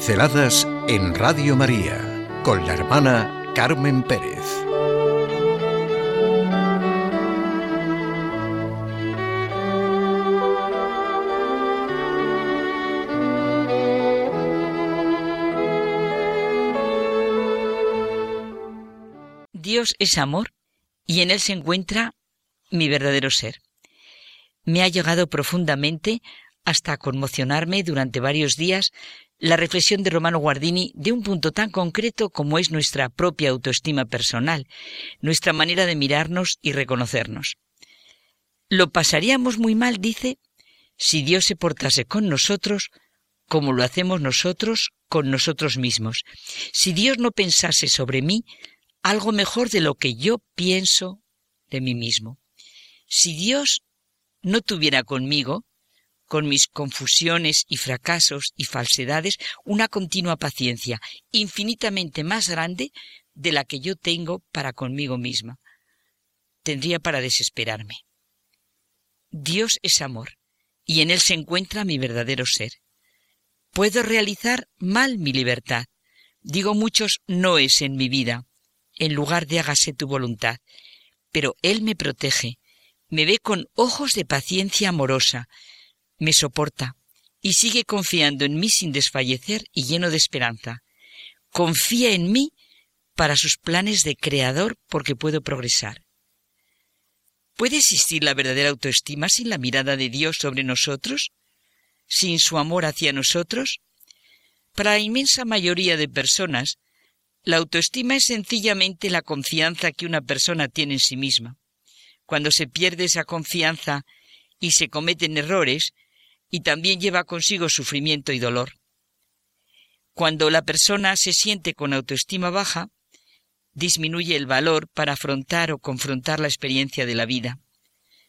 Pinceladas en Radio María con la hermana Carmen Pérez. Dios es amor y en Él se encuentra mi verdadero ser. Me ha llegado profundamente hasta conmocionarme durante varios días la reflexión de Romano Guardini de un punto tan concreto como es nuestra propia autoestima personal, nuestra manera de mirarnos y reconocernos. Lo pasaríamos muy mal, dice, si Dios se portase con nosotros como lo hacemos nosotros con nosotros mismos, si Dios no pensase sobre mí algo mejor de lo que yo pienso de mí mismo. Si Dios no tuviera conmigo, con mis confusiones y fracasos y falsedades, una continua paciencia infinitamente más grande de la que yo tengo para conmigo misma. Tendría para desesperarme. Dios es amor, y en Él se encuentra mi verdadero ser. Puedo realizar mal mi libertad. Digo muchos no es en mi vida, en lugar de hágase tu voluntad. Pero Él me protege, me ve con ojos de paciencia amorosa, me soporta y sigue confiando en mí sin desfallecer y lleno de esperanza. Confía en mí para sus planes de creador porque puedo progresar. ¿Puede existir la verdadera autoestima sin la mirada de Dios sobre nosotros? ¿Sin su amor hacia nosotros? Para la inmensa mayoría de personas, la autoestima es sencillamente la confianza que una persona tiene en sí misma. Cuando se pierde esa confianza y se cometen errores, y también lleva consigo sufrimiento y dolor. Cuando la persona se siente con autoestima baja, disminuye el valor para afrontar o confrontar la experiencia de la vida.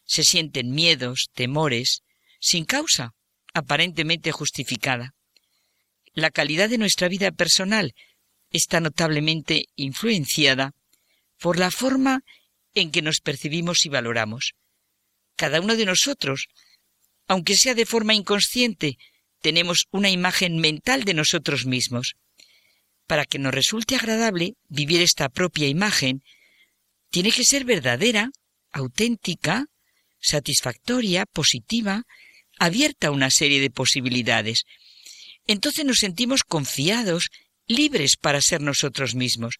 Se sienten miedos, temores, sin causa, aparentemente justificada. La calidad de nuestra vida personal está notablemente influenciada por la forma en que nos percibimos y valoramos. Cada uno de nosotros aunque sea de forma inconsciente, tenemos una imagen mental de nosotros mismos. Para que nos resulte agradable vivir esta propia imagen, tiene que ser verdadera, auténtica, satisfactoria, positiva, abierta a una serie de posibilidades. Entonces nos sentimos confiados, libres para ser nosotros mismos.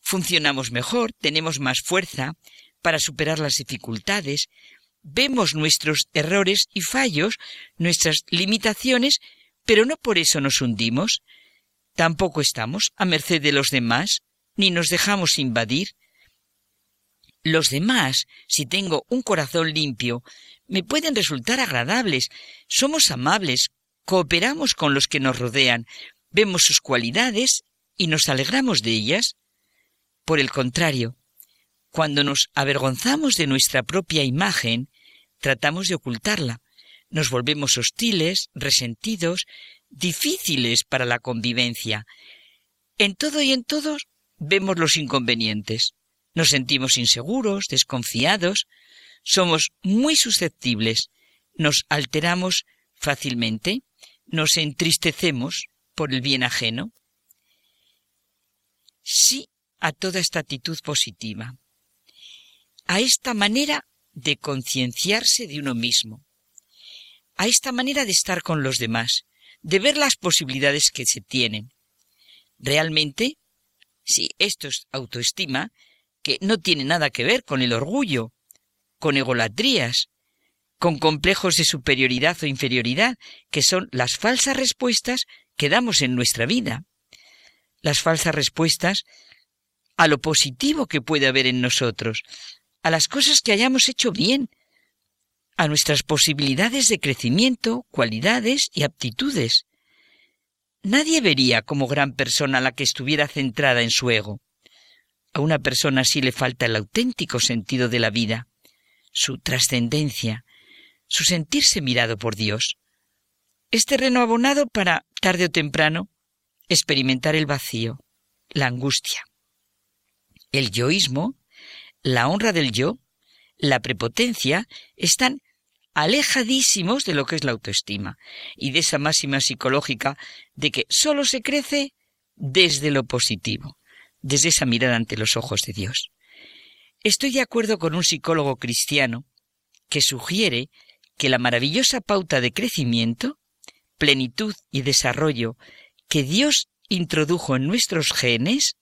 Funcionamos mejor, tenemos más fuerza para superar las dificultades, vemos nuestros errores y fallos, nuestras limitaciones, pero no por eso nos hundimos. Tampoco estamos a merced de los demás, ni nos dejamos invadir. Los demás, si tengo un corazón limpio, me pueden resultar agradables, somos amables, cooperamos con los que nos rodean, vemos sus cualidades y nos alegramos de ellas. Por el contrario, cuando nos avergonzamos de nuestra propia imagen, tratamos de ocultarla. Nos volvemos hostiles, resentidos, difíciles para la convivencia. En todo y en todos vemos los inconvenientes. Nos sentimos inseguros, desconfiados, somos muy susceptibles, nos alteramos fácilmente, nos entristecemos por el bien ajeno. Sí a toda esta actitud positiva. A esta manera de concienciarse de uno mismo, a esta manera de estar con los demás, de ver las posibilidades que se tienen. Realmente, si esto es autoestima, que no tiene nada que ver con el orgullo, con egolatrías, con complejos de superioridad o inferioridad, que son las falsas respuestas que damos en nuestra vida. Las falsas respuestas a lo positivo que puede haber en nosotros, a las cosas que hayamos hecho bien, a nuestras posibilidades de crecimiento, cualidades y aptitudes. Nadie vería como gran persona la que estuviera centrada en su ego. A una persona así le falta el auténtico sentido de la vida, su trascendencia, su sentirse mirado por Dios. Es terreno abonado para, tarde o temprano, experimentar el vacío, la angustia. El yoísmo la honra del yo, la prepotencia, están alejadísimos de lo que es la autoestima y de esa máxima psicológica de que solo se crece desde lo positivo, desde esa mirada ante los ojos de Dios. Estoy de acuerdo con un psicólogo cristiano que sugiere que la maravillosa pauta de crecimiento, plenitud y desarrollo que Dios introdujo en nuestros genes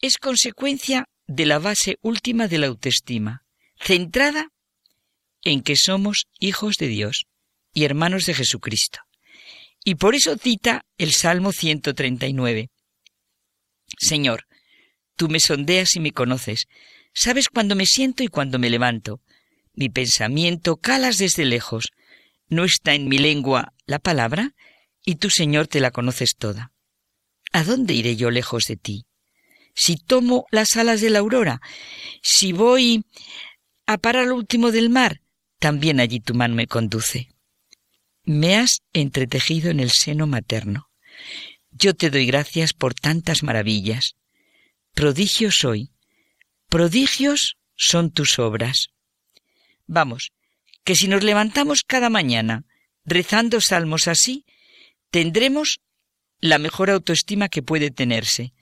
es consecuencia de la base última de la autoestima, centrada en que somos hijos de Dios y hermanos de Jesucristo. Y por eso cita el Salmo 139. Señor, tú me sondeas y me conoces, sabes cuándo me siento y cuándo me levanto. Mi pensamiento calas desde lejos. No está en mi lengua la palabra, y tú, Señor, te la conoces toda. ¿A dónde iré yo lejos de ti? Si tomo las alas de la aurora, si voy a parar al último del mar, también allí tu mano me conduce. Me has entretejido en el seno materno. Yo te doy gracias por tantas maravillas. Prodigio soy. Prodigios son tus obras. Vamos, que si nos levantamos cada mañana rezando salmos así, tendremos la mejor autoestima que puede tenerse.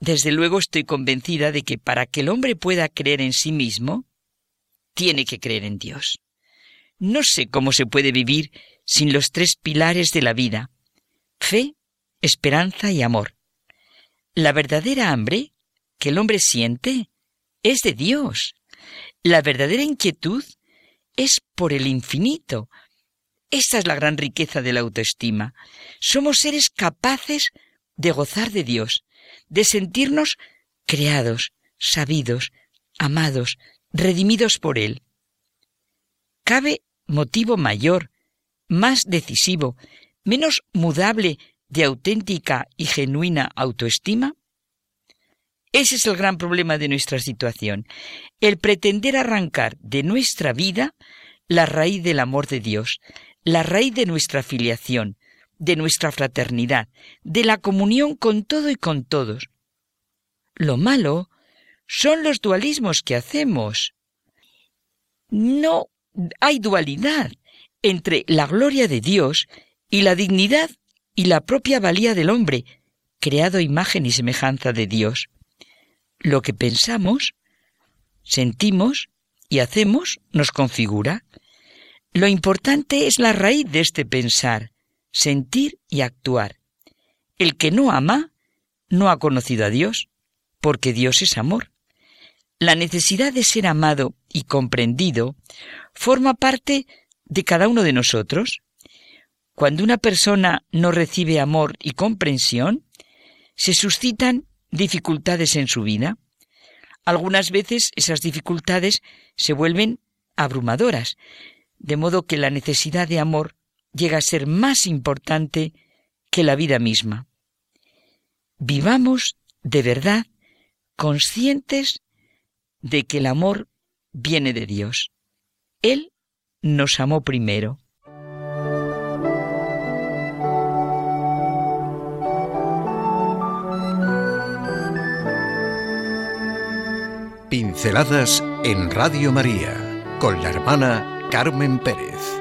Desde luego estoy convencida de que para que el hombre pueda creer en sí mismo, tiene que creer en Dios. No sé cómo se puede vivir sin los tres pilares de la vida, fe, esperanza y amor. La verdadera hambre que el hombre siente es de Dios. La verdadera inquietud es por el infinito. Esta es la gran riqueza de la autoestima. Somos seres capaces de gozar de Dios, de sentirnos creados, sabidos, amados, redimidos por Él. ¿Cabe motivo mayor, más decisivo, menos mudable de auténtica y genuina autoestima? Ese es el gran problema de nuestra situación, el pretender arrancar de nuestra vida la raíz del amor de Dios, la raíz de nuestra filiación, de nuestra fraternidad, de la comunión con todo y con todos. Lo malo son los dualismos que hacemos. No hay dualidad entre la gloria de Dios y la dignidad y la propia valía del hombre, creado imagen y semejanza de Dios. Lo que pensamos, sentimos y hacemos nos configura. Lo importante es la raíz de este pensar, sentir y actuar. El que no ama no ha conocido a Dios, porque Dios es amor. La necesidad de ser amado y comprendido forma parte de cada uno de nosotros. Cuando una persona no recibe amor y comprensión, se suscitan dificultades en su vida. Algunas veces esas dificultades se vuelven abrumadoras, de modo que la necesidad de amor llega a ser más importante que la vida misma. Vivamos de verdad conscientes de que el amor viene de Dios. Él nos amó primero. Pinceladas en Radio María con la hermana Carmen Pérez.